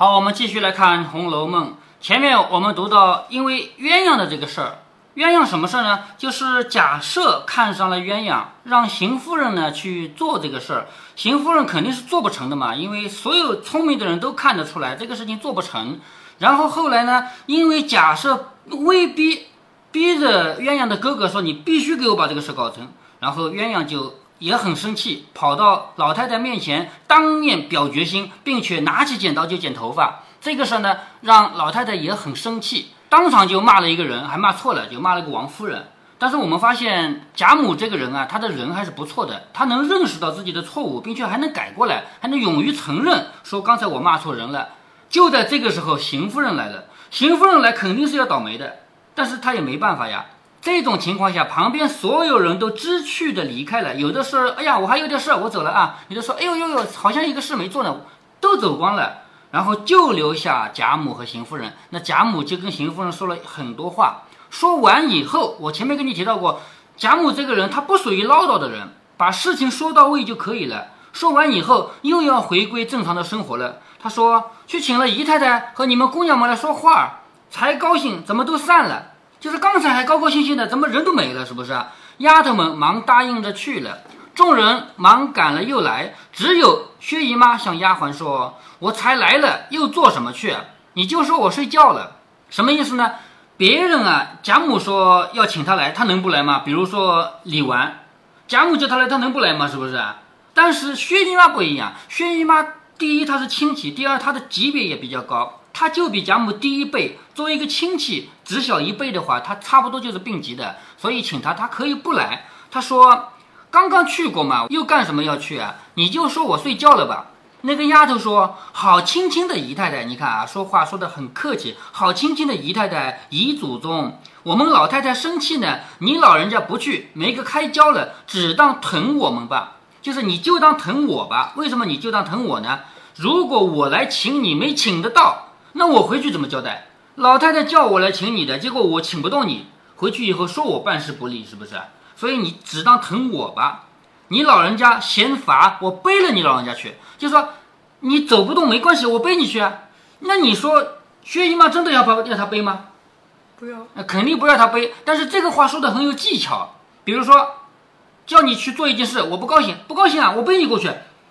好，我们继续来看《红楼梦》。前面我们读到，因为鸳鸯的这个事儿，鸳鸯什么事儿呢？就是贾赦看上了鸳鸯，让邢夫人呢去做这个事儿。邢夫人肯定是做不成的嘛，因为所有聪明的人都看得出来这个事情做不成。然后后来呢，因为贾赦威逼逼着鸳鸯的哥哥说：“你必须给我把这个事搞成。”然后鸳鸯就。也很生气，跑到老太太面前，当面表决心，并且拿起剪刀就剪头发。这个事呢，让老太太也很生气，当场就骂了一个人，还骂错了，就骂了个王夫人。但是我们发现贾母这个人啊，她的人还是不错的，她能认识到自己的错误，并且还能改过来，还能勇于承认，说刚才我骂错人了。就在这个时候，邢夫人来了，邢夫人来肯定是要倒霉的，但是她也没办法呀。这种情况下，旁边所有人都知趣的离开了。有的说：“哎呀，我还有点事儿，我走了啊。”有的说：“哎呦呦呦，好像一个事没做呢。”都走光了，然后就留下贾母和邢夫人。那贾母就跟邢夫人说了很多话。说完以后，我前面跟你提到过，贾母这个人她不属于唠叨的人，把事情说到位就可以了。说完以后，又要回归正常的生活了。她说：“去请了姨太太和你们姑娘们来说话，才高兴，怎么都散了？”就是刚才还高高兴兴的，怎么人都没了？是不是？丫头们忙答应着去了，众人忙赶了又来，只有薛姨妈向丫鬟说：“我才来了，又做什么去？你就说我睡觉了，什么意思呢？别人啊，贾母说要请他来，他能不来吗？比如说李纨，贾母叫他来，他能不来吗？是不是？但是薛姨妈不一样，薛姨妈第一她是亲戚，第二她的级别也比较高。”他就比贾母低一辈，作为一个亲戚，只小一辈的话，他差不多就是病急的，所以请他，他可以不来。他说刚刚去过嘛，又干什么要去啊？你就说我睡觉了吧。那个丫头说好亲亲的姨太太，你看啊，说话说的很客气，好亲亲的姨太太，姨祖宗，我们老太太生气呢，你老人家不去，没个开交了，只当疼我们吧，就是你就当疼我吧。为什么你就当疼我呢？如果我来请你，没请得到。那我回去怎么交代？老太太叫我来请你的，结果我请不动你，回去以后说我办事不力，是不是？所以你只当疼我吧。你老人家嫌烦，我背了你老人家去，就说你走不动没关系，我背你去啊。那你说薛姨妈真的要把要他背吗？不要，那肯定不要他背。但是这个话说的很有技巧，比如说叫你去做一件事，我不高兴，不高兴啊，我背你过去。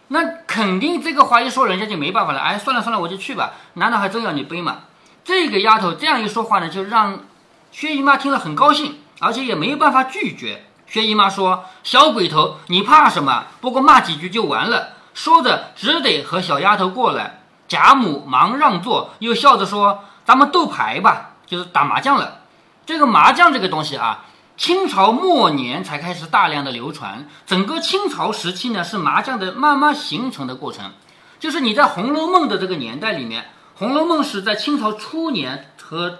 那肯定这个话一说，人家就没办法了。哎，算了算了，我就去吧。难道还真要你背吗？这个丫头这样一说话呢，就让薛姨妈听了很高兴，而且也没有办法拒绝。薛姨妈说：“小鬼头，你怕什么？不过骂几句就完了。”说着只得和小丫头过来。贾母忙让座，又笑着说：“咱们斗牌吧，就是打麻将了。这个麻将这个东西啊。”清朝末年才开始大量的流传，整个清朝时期呢是麻将的慢慢形成的过程。就是你在《红楼梦》的这个年代里面，《红楼梦》是在清朝初年和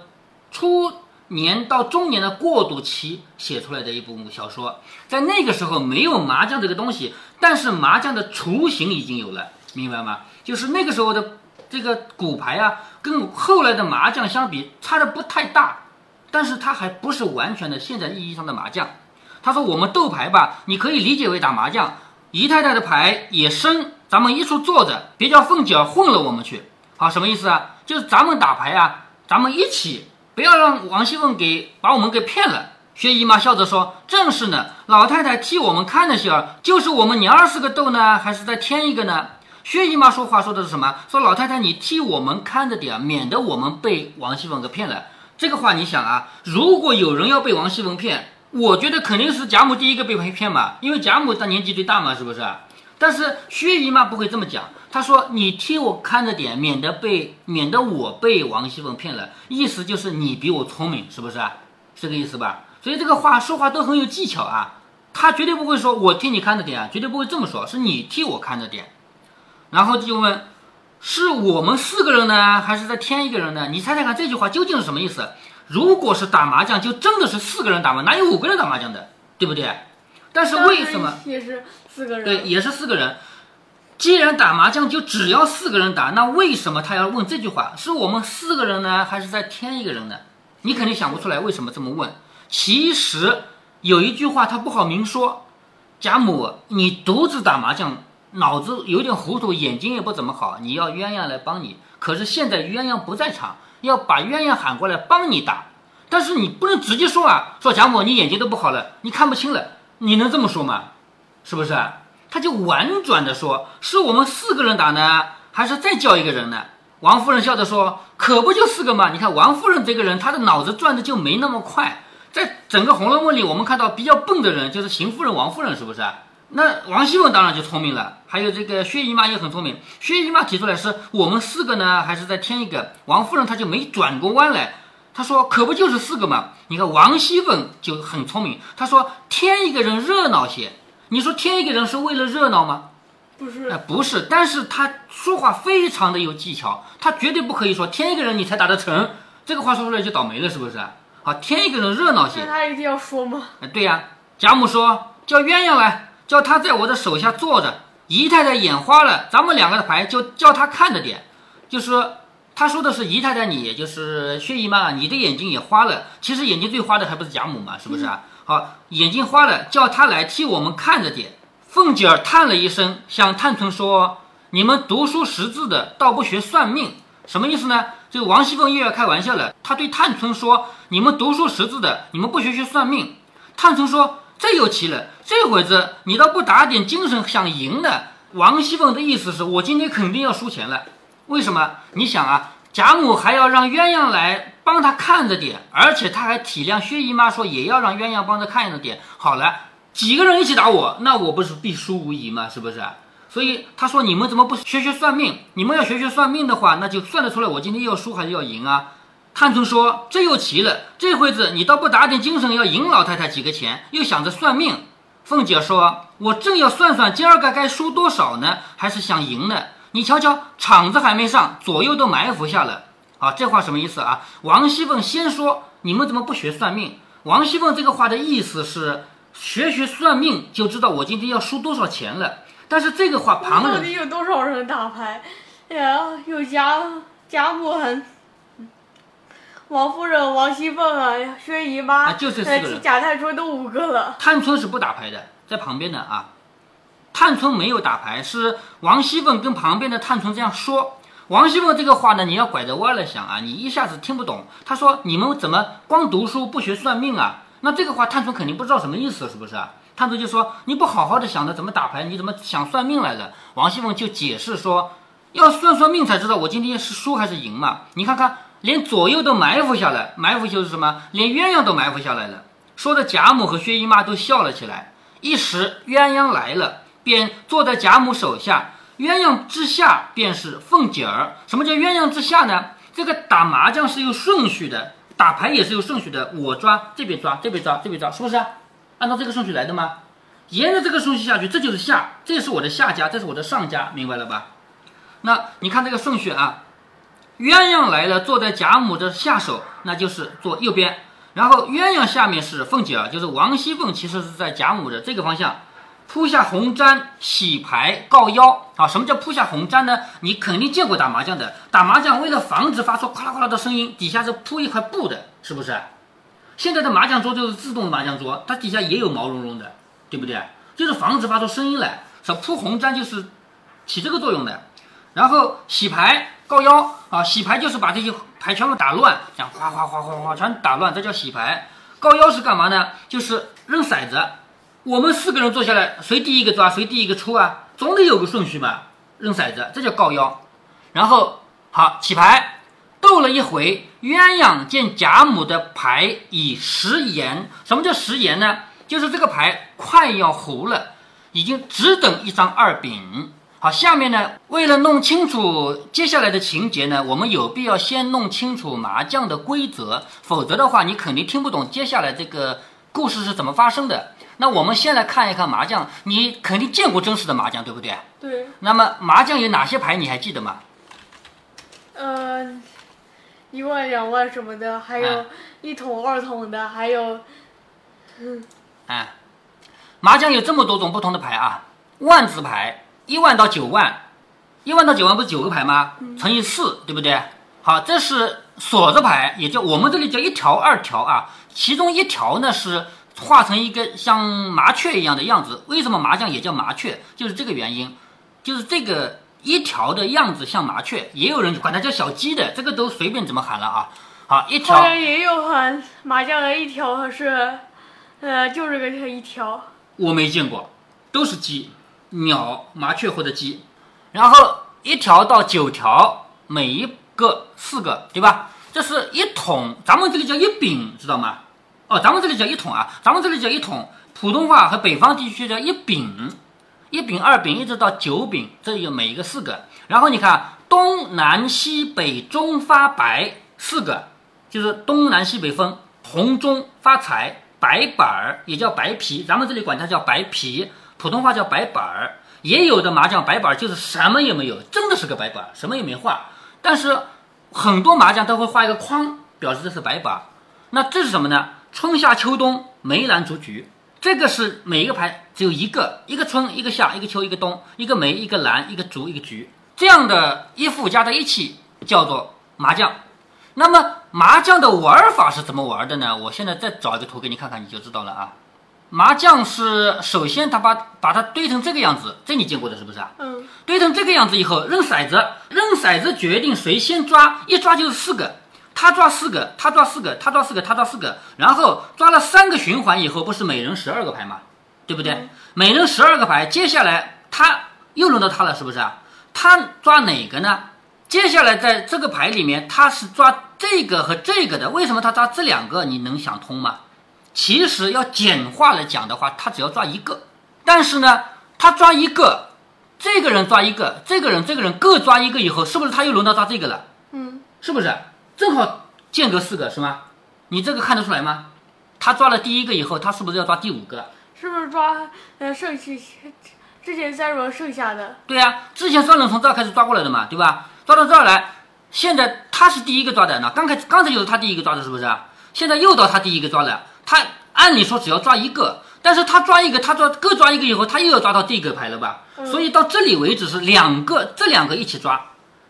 初年到中年的过渡期写出来的一部小说。在那个时候没有麻将这个东西，但是麻将的雏形已经有了，明白吗？就是那个时候的这个骨牌啊，跟后来的麻将相比差的不太大。但是它还不是完全的现在意义上的麻将。他说：“我们斗牌吧，你可以理解为打麻将。姨太太的牌也深，咱们一处坐着，别叫凤姐混了我们去。好，什么意思啊？就是咱们打牌啊，咱们一起，不要让王熙凤给把我们给骗了。”薛姨妈笑着说：“正是呢，老太太替我们看着些儿，就是我们娘儿四个斗呢，还是再添一个呢？”薛姨妈说话说的是什么？说老太太你替我们看着点，免得我们被王熙凤给骗了。这个话你想啊，如果有人要被王熙凤骗，我觉得肯定是贾母第一个被骗嘛，因为贾母她年纪最大嘛，是不是？但是薛姨妈不会这么讲，她说你替我看着点，免得被免得我被王熙凤骗了，意思就是你比我聪明，是不是？是这个意思吧？所以这个话说话都很有技巧啊，她绝对不会说我替你看着点，绝对不会这么说，是你替我看着点，然后就问。是我们四个人呢，还是再添一个人呢？你猜猜看，这句话究竟是什么意思？如果是打麻将，就真的是四个人打吗？哪有五个人打麻将的，对不对？但是为什么也是四个人？对，也是四个人。既然打麻将就只要四个人打，那为什么他要问这句话？是我们四个人呢，还是再添一个人呢？你肯定想不出来为什么这么问。其实有一句话他不好明说。贾母，你独自打麻将。脑子有点糊涂，眼睛也不怎么好，你要鸳鸯来帮你，可是现在鸳鸯不在场，要把鸳鸯喊过来帮你打。但是你不能直接说啊，说贾母你眼睛都不好了，你看不清了，你能这么说吗？是不是？他就婉转的说，是我们四个人打呢，还是再叫一个人呢？王夫人笑着说，可不就四个吗？你看王夫人这个人，她的脑子转的就没那么快。在整个《红楼梦》里，我们看到比较笨的人就是邢夫人、王夫人，是不是？那王熙凤当然就聪明了，还有这个薛姨妈也很聪明。薛姨妈提出来是我们四个呢，还是再添一个？王夫人她就没转过弯来。她说：“可不就是四个吗？你看王熙凤就很聪明，她说添一个人热闹些。你说添一个人是为了热闹吗？不是哎、，不是。但是她说话非常的有技巧，她绝对不可以说添一个人你才打得成，这个话说出来就倒霉了，是不是？好，添一个人热闹些那。他一定要说吗？哎，对呀，贾母说叫鸳鸯来，叫他在我的手下坐着。姨太太眼花了，咱们两个的牌就叫他看着点。就是说他说的是姨太太你，也就是薛姨妈，你的眼睛也花了。其实眼睛最花的还不是贾母嘛，是不是啊？好，眼睛花了，叫他来替我们看着点。凤姐儿叹了一声，向探春说：“你们读书识字的，倒不学算命，什么意思呢？”这个王熙凤又要开玩笑了，她对探春说：“你们读书识字的，你们不学学算命。”探春说：“这又奇了，这会子你倒不打点精神想赢呢？”王熙凤的意思是我今天肯定要输钱了。为什么？你想啊，贾母还要让鸳鸯来帮她看着点，而且她还体谅薛姨妈说也要让鸳鸯帮着看着点。好了，几个人一起打我，那我不是必输无疑吗？是不是？所以他说你们怎么不学学算命？你们要学学算命的话，那就算得出来我今天要输还是要赢啊？探春说：“这又奇了，这会子你倒不打点精神要赢老太太几个钱，又想着算命。”凤姐说：“我正要算算今儿个该输多少呢，还是想赢呢。你瞧瞧，场子还没上，左右都埋伏下了。啊，这话什么意思啊？王熙凤先说你们怎么不学算命？王熙凤这个话的意思是学学算命就知道我今天要输多少钱了。但是这个话旁人到底有多少人打牌？哎呀，有贾贾母很，王夫人、王熙凤啊，薛姨妈，啊就这四个贾探春都五个了。探春是不打牌的，在旁边的啊。探春没有打牌，是王熙凤跟旁边的探春这样说。王熙凤这个话呢，你要拐着弯来想啊，你一下子听不懂。他说：“你们怎么光读书不学算命啊？”那这个话探春肯定不知道什么意思，是不是啊？探春就说：“你不好好的想着怎么打牌，你怎么想算命来了？”王熙凤就解释说：“要算算命才知道我今天是输还是赢嘛。你看看，连左右都埋伏下来，埋伏就是什么？连鸳鸯都埋伏下来了。”说的贾母和薛姨妈都笑了起来。一时鸳鸯来了，便坐在贾母手下。鸳鸯之下便是凤姐儿。什么叫鸳鸯之下呢？这个打麻将是有顺序的，打牌也是有顺序的。我抓这边抓，这边抓，这边抓，是不是？按照这个顺序来的吗？沿着这个顺序下去，这就是下，这是我的下家，这是我的上家，明白了吧？那你看这个顺序啊，鸳鸯来了，坐在贾母的下手，那就是坐右边。然后鸳鸯下面是凤姐啊，就是王熙凤，其实是在贾母的这个方向，铺下红毡，洗牌告腰啊。什么叫铺下红毡呢？你肯定见过打麻将的，打麻将为了防止发出哗啦哗啦的声音，底下是铺一块布的，是不是？现在的麻将桌就是自动麻将桌，它底下也有毛茸茸的，对不对？就是防止发出声音来。说铺红毡就是起这个作用的。然后洗牌告腰啊，洗牌就是把这些牌全部打乱，这样哗哗哗哗哗全打乱，这叫洗牌。告腰是干嘛呢？就是扔骰子。我们四个人坐下来，谁第一个抓，谁第一个出啊？总得有个顺序嘛。扔骰子，这叫告腰。然后好起牌，斗了一回，鸳鸯见贾母的牌已食言。什么叫食言呢？就是这个牌快要糊了，已经只等一张二饼。好，下面呢，为了弄清楚接下来的情节呢，我们有必要先弄清楚麻将的规则，否则的话，你肯定听不懂接下来这个故事是怎么发生的。那我们先来看一看麻将，你肯定见过真实的麻将，对不对？对，那么麻将有哪些牌，你还记得吗？呃，一万两万什么的，还有哎一桶二桶的，还有嗯哎，麻将有这么多种不同的牌啊，万字牌一万到九万，一万到九万不是九个牌吗？乘以四，对不对？好，这是锁着牌，也叫我们这里叫一条、二条啊。其中一条呢是画成一个像麻雀一样的样子。为什么麻将也叫麻雀？就是这个原因，就是这个一条的样子像麻雀，也有人管它叫小鸡的，这个都随便怎么喊了啊。好，一好条像也有喊麻将的一条是，呃，就这个一条。我没见过，都是鸡、鸟、麻雀或者鸡，然后一条到九条，每一个四个，对吧？这是一桶，咱们这里叫一饼，知道吗？哦，咱们这里叫一桶啊，咱们这里叫一桶，普通话和北方地区叫一饼，一饼、二饼一直到九饼，这有每一个四个。然后你看东南西北中发白四个，就是东南西北风，红中发财，白板儿也叫白皮，咱们这里管它叫白皮，普通话叫白板儿。也有的麻将白板儿就是什么也没有，真的是个白板，什么也没画。但是很多麻将都会画一个框，表示这是白板。那这是什么呢？春夏秋冬梅兰竹菊，这个是每一个牌只有一个，一个春，一个夏，一个秋，一个冬，一个梅，一个兰，一个竹，一个菊，这样的一副加在一起叫做麻将。那么麻将的玩法是怎么玩的呢？我现在再找一个图给你看看，你就知道了啊。麻将是首先他把把它堆成这个样子，这你见过的是不是啊？嗯，堆成这个样子以后，扔骰子，扔骰子决定谁先抓，一抓就是四个，他抓四个，他抓四个，他抓四个，他抓四个，然后抓了三个循环以后，不是每人十二个牌吗？对不对？嗯每人十二个牌，接下来他又轮到他了，是不是啊？他抓哪个呢？接下来在这个牌里面，他是抓这个和这个的，为什么他抓这两个？你能想通吗？其实要简化来讲的话，他只要抓一个，但是呢，他抓一个，这个人抓一个，这个人这个人各抓一个以后，是不是他又轮到抓这个了？嗯，是不是？正好间隔四个是吗？你这个看得出来吗？他抓了第一个以后，他是不是要抓第五个？是不是抓呃剩下之前三轮剩下的？对呀、之前三轮从这儿开始抓过来的嘛，对吧？抓到这儿来，现在他是第一个抓的，呢刚开刚才就是他第一个抓的，是不是？现在又到他第一个抓了，他按理说只要抓一个，但是他抓一个，他抓各抓一个以后，他又要抓到这个牌了吧？嗯所以到这里为止是两个，这两个一起抓，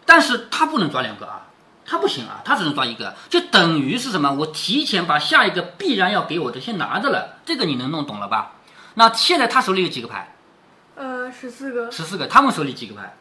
但是他不能抓两个啊，他不行啊，他只能抓一个，就等于是什么？我提前把下一个必然要给我的先拿着了，这个你能弄懂了吧？那现在他手里有几个牌？呃，十四个，十四个，他们手里几个牌？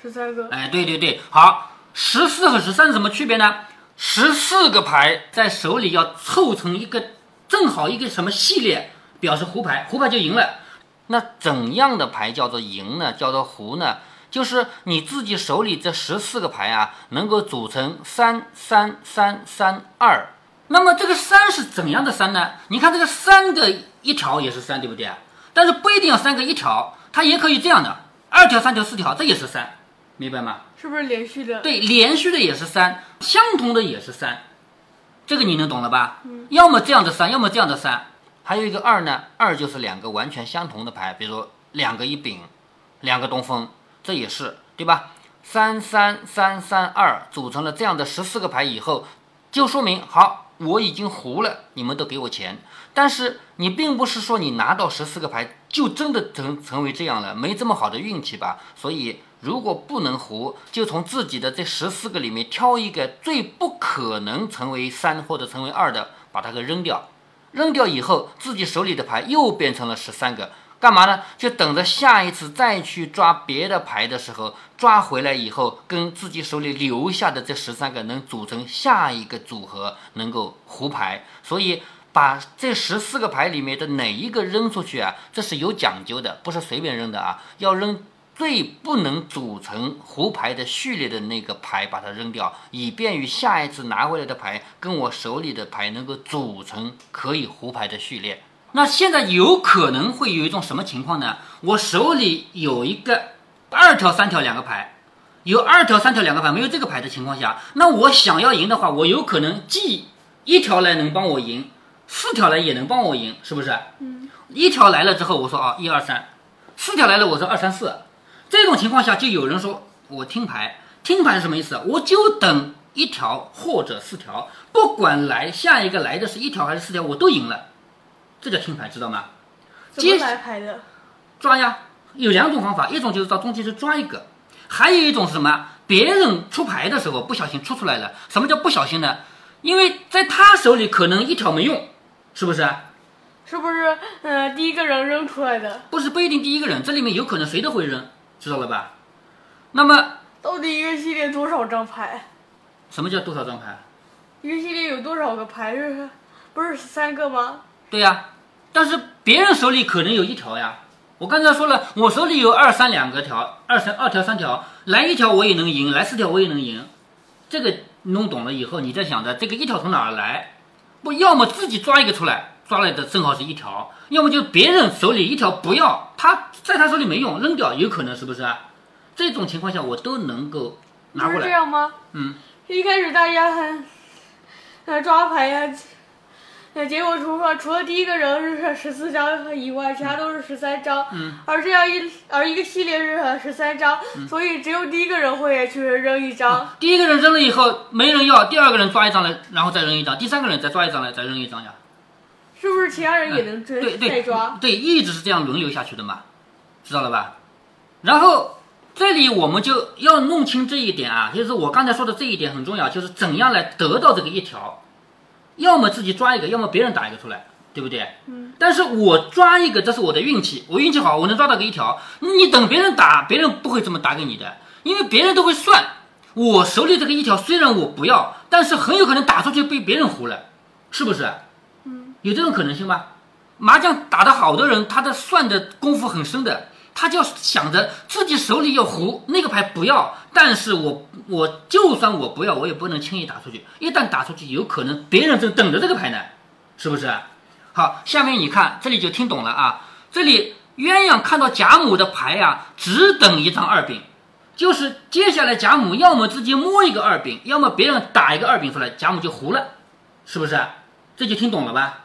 十三个。哎，对对对，好，十四和十三是什么区别呢？十四个牌在手里要凑成一个正好一个什么系列，表示胡牌，胡牌就赢了。那怎样的牌叫做赢呢？叫做胡呢？就是你自己手里这十四个牌啊，能够组成三三三三二。那么这个三是怎样的三呢？你看这个三个一条也是三，对不对？但是不一定要三个一条，它也可以这样的，二条、三条、四条，这也是三，明白吗？是不是连续的？对，连续的也是三，相同的也是三，这个你能懂了吧？要么这样的三，要么这样的三。还有一个二呢，二就是两个完全相同的牌，比如说两个一饼，两个东风，这也是对吧？三三三三二组成了这样的十四个牌以后，就说明好，我已经胡了，你们都给我钱。但是你并不是说你拿到十四个牌就真的成成为这样了，没这么好的运气吧？所以如果不能胡，就从自己的这十四个里面挑一个最不可能成为三或者成为二的，把它给扔掉。扔掉以后，自己手里的牌又变成了十三个，干嘛呢？就等着下一次再去抓别的牌的时候，抓回来以后，跟自己手里留下的这十三个能组成下一个组合，能够胡牌。所以把这十四个牌里面的哪一个扔出去啊？这是有讲究的，不是随便扔的啊，要扔。最不能组成胡牌的序列的那个牌，把它扔掉，以便于下一次拿回来的牌跟我手里的牌能够组成可以胡牌的序列。那现在有可能会有一种什么情况呢？我手里有一个二条、三条两个牌，有二条、三条两个牌，没有这个牌的情况下，那我想要赢的话，我有可能既一条来能帮我赢，四条来也能帮我赢，是不是？嗯。一条来了之后，我说啊，一二三，四条来了，我说二三四。这种情况下，就有人说我听牌，听牌是什么意思？我就等一条或者四条，不管来下一个来的是一条还是四条，我都赢了，这叫听牌，知道吗？怎么接来牌的？抓呀，有两种方法，一种就是到中间去抓一个，还有一种是什么？别人出牌的时候不小心出出来了。什么叫不小心呢？因为在他手里可能一条没用，是不是？是不是呃第一个人扔出来的？不是不一定第一个人，这里面有可能谁都会扔，知道了吧？那么到底一个系列多少张牌？什么叫多少张牌？一个系列有多少个牌？是不是三个吗？对呀，但是别人手里可能有一条呀。我刚才说了，我手里有二三两个条，二三二条三条，来一条我也能赢，来四条我也能赢。这个弄懂了以后，你再想着这个一条从哪儿来？不要么自己抓一个出来，抓来的正好是一条；要么就别人手里一条不要，他在他手里没用，扔掉，有可能是不是？这种情况下我都能够拿不是这。样吗？嗯，一开始大家还呃抓牌呀，那，结果除了除了第一个人是十四张以外，其他都是十三张。嗯。而这样一而一个系列是十三张，所以只有第一个人会去扔一张。第一个人扔了以后没人要，第二个人抓一张来，然后再扔一张，第三个人再抓一张来，再扔一张呀。是不是其他人也能追、对对？对，一直是这样轮流下去的嘛，知道了吧？然后这里我们就要弄清这一点啊，就是我刚才说的这一点很重要，就是怎样来得到这个一条，要么自己抓一个，要么别人打一个出来，对不对？嗯。但是我抓一个，这是我的运气，我运气好，我能抓到个一条。你等别人打，别人不会这么打给你的，因为别人都会算，我手里这个一条虽然我不要，但是很有可能打出去被别人胡了，是不是？有这种可能性吗？麻将打得好的人，他的算的功夫很深的，他就想着自己手里有胡，那个牌不要，但是我我就算我不要，我也不能轻易打出去，一旦打出去，有可能别人正等着这个牌呢，是不是？好，下面你看这里就听懂了啊，这里鸳鸯看到贾母的牌呀、只等一张二饼，就是接下来贾母要么自己摸一个二饼，要么别人打一个二饼出来，贾母就胡了，是不是？这就听懂了吧？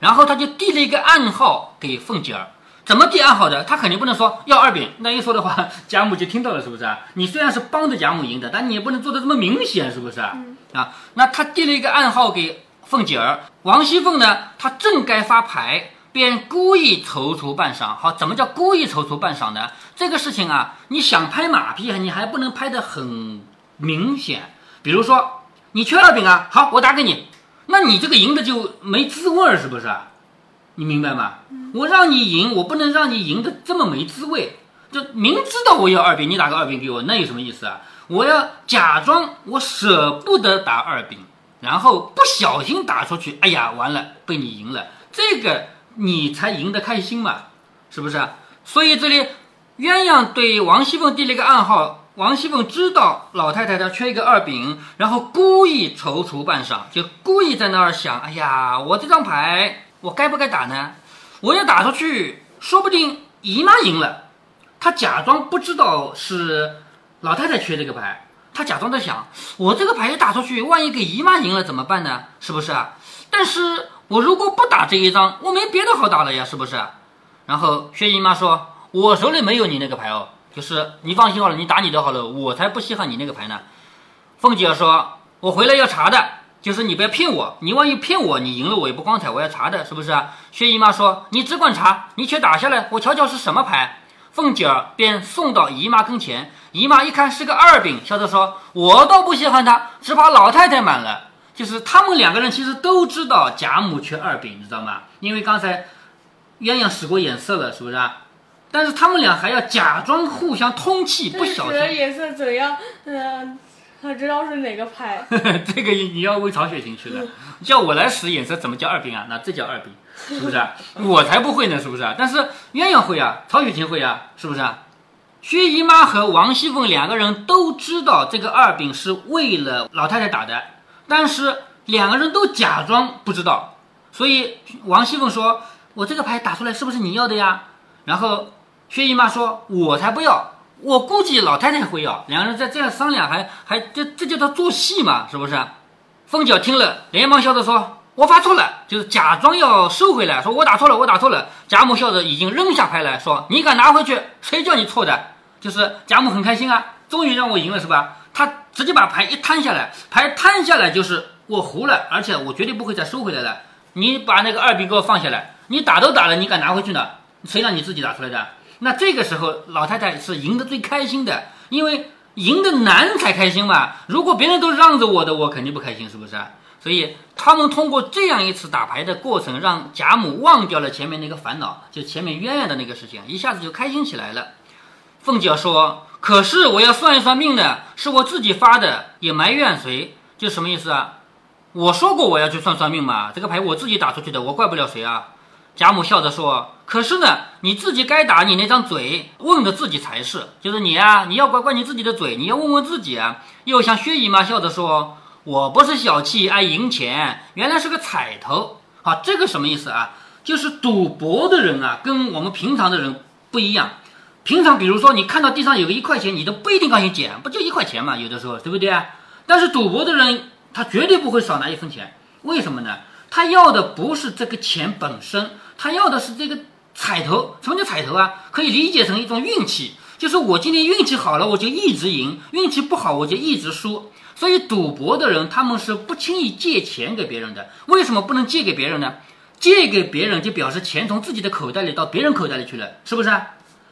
然后他就递了一个暗号给凤姐儿，怎么递暗号的？他肯定不能说要二饼，那一说的话，贾母就听到了，是不是啊？你虽然是帮着贾母赢的，但你也不能做的这么明显，是不是啊？啊，那他递了一个暗号给凤姐儿，王熙凤呢，她正该发牌，便故意踌躇半晌。好，怎么叫故意踌躇半晌呢？这个事情啊，你想拍马屁，你还不能拍得很明显。比如说，你缺二饼啊，好，我打给你，那你这个赢的就没滋味儿，是不是？你明白吗？我让你赢，我不能让你赢的这么没滋味。就明知道我要二饼，你打个二饼给我，那有什么意思啊？我要假装我舍不得打二饼，然后不小心打出去，哎呀，完了，被你赢了，这个你才赢得开心嘛，是不是？所以这里鸳鸯对王熙凤递了一个暗号，王熙凤知道老太太她缺一个二饼，然后故意踌躇半晌，就故意在那儿想，哎呀，我这张牌我该不该打呢？我要打出去，说不定姨妈赢了。她假装不知道是老太太缺这个牌，她假装在想，我这个牌一打出去，万一给姨妈赢了怎么办呢？是不是啊？但是我如果不打这一张，我没别的好打了呀，是不是？然后薛姨妈说：“我手里没有你那个牌哦，就是你放心好了，你打你的好了，我才不稀罕你那个牌呢。”凤姐说：“我回来要查的，就是你不要骗我，你万一骗我，你赢了我也不光彩，我要查的，是不是？”薛姨妈说：“你只管查，你且打下来，我瞧瞧是什么牌。”凤姐儿便送到姨妈跟前，姨妈一看是个二饼，笑着说：“我倒不稀罕他，只怕老太太满了。”就是他们两个人其实都知道贾母缺二饼，你知道吗？因为刚才鸳鸯使过眼色了，是不是啊？但是他们俩还要假装互相通气，不小心。颜色怎样？嗯、他知道是哪个牌。这个你要问曹雪芹去了，叫我来使眼色，怎么叫二饼啊？那这叫二饼，是不是啊？我才不会呢，是不是啊？但是鸳鸯会啊，曹雪芹会啊，是不是啊？薛姨妈和王熙凤两个人都知道这个二饼是为了老太太打的，但是两个人都假装不知道，所以王熙凤说：“我这个牌打出来是不是你要的呀？”然后薛姨妈说：“我才不要，我估计老太太会要。”两个人在这样商量，还还这这叫他做戏嘛，是不是？凤姐听了，连忙笑着说：“我发错了，就是假装要收回来，说我打错了，我打错了。”贾母笑着已经扔下牌来说：“你敢拿回去？谁叫你错的？”就是贾母很开心啊，终于让我赢了是吧？她直接把牌一摊下来，牌摊下来就是我胡了，而且我绝对不会再收回来了。你把那个二饼给我放下来，你打都打了，你敢拿回去呢？谁让你自己打出来的？那这个时候老太太是赢得最开心的，因为赢得难才开心嘛。如果别人都让着我的，我肯定不开心，是不是？所以他们通过这样一次打牌的过程，让贾母忘掉了前面那个烦恼，就前面鸳鸯的那个事情，一下子就开心起来了。凤姐说：“可是我要算一算命呢，是我自己发的，也埋怨谁？就什么意思啊？我说过我要去算算命嘛，这个牌我自己打出去的，我怪不了谁啊。贾母笑着说：“可是呢，你自己该打你那张嘴，问的自己才是。就是你啊，你要管管你自己的嘴，你要问问自己啊。”又像薛姨妈笑着说：“我不是小气爱赢钱，原来是个彩头。好，这个什么意思啊？就是赌博的人啊，跟我们平常的人不一样。平常比如说你看到地上有个一块钱，你都不一定高兴捡，不就一块钱嘛？有的时候对不对啊？但是赌博的人，他绝对不会少拿一分钱。为什么呢？他要的不是这个钱本身。”他要的是这个彩头，什么叫彩头啊？可以理解成一种运气，就是我今天运气好了，我就一直赢；运气不好，我就一直输。所以赌博的人，他们是不轻易借钱给别人的。为什么不能借给别人呢？借给别人就表示钱从自己的口袋里到别人口袋里去了，是不是？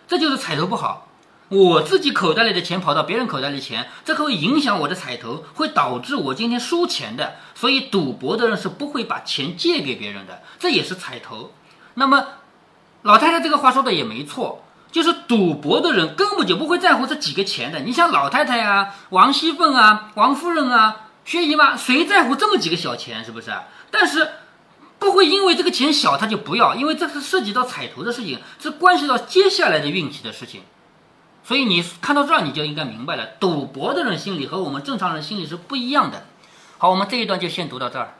这就是彩头不好。我自己口袋里的钱跑到别人口袋里钱，这会影响我的彩头，会导致我今天输钱的。所以赌博的人是不会把钱借给别人的，这也是彩头。那么，老太太这个话说的也没错，就是赌博的人根本就不会在乎这几个钱的。你像老太太啊、王熙凤啊、王夫人啊、薛姨妈，谁在乎这么几个小钱，是不是？但是不会因为这个钱小他就不要，因为这是涉及到彩头的事情，是关系到接下来的运气的事情。所以你看到这儿，你就应该明白了，赌博的人心里和我们正常人心里是不一样的。好，我们这一段就先读到这儿。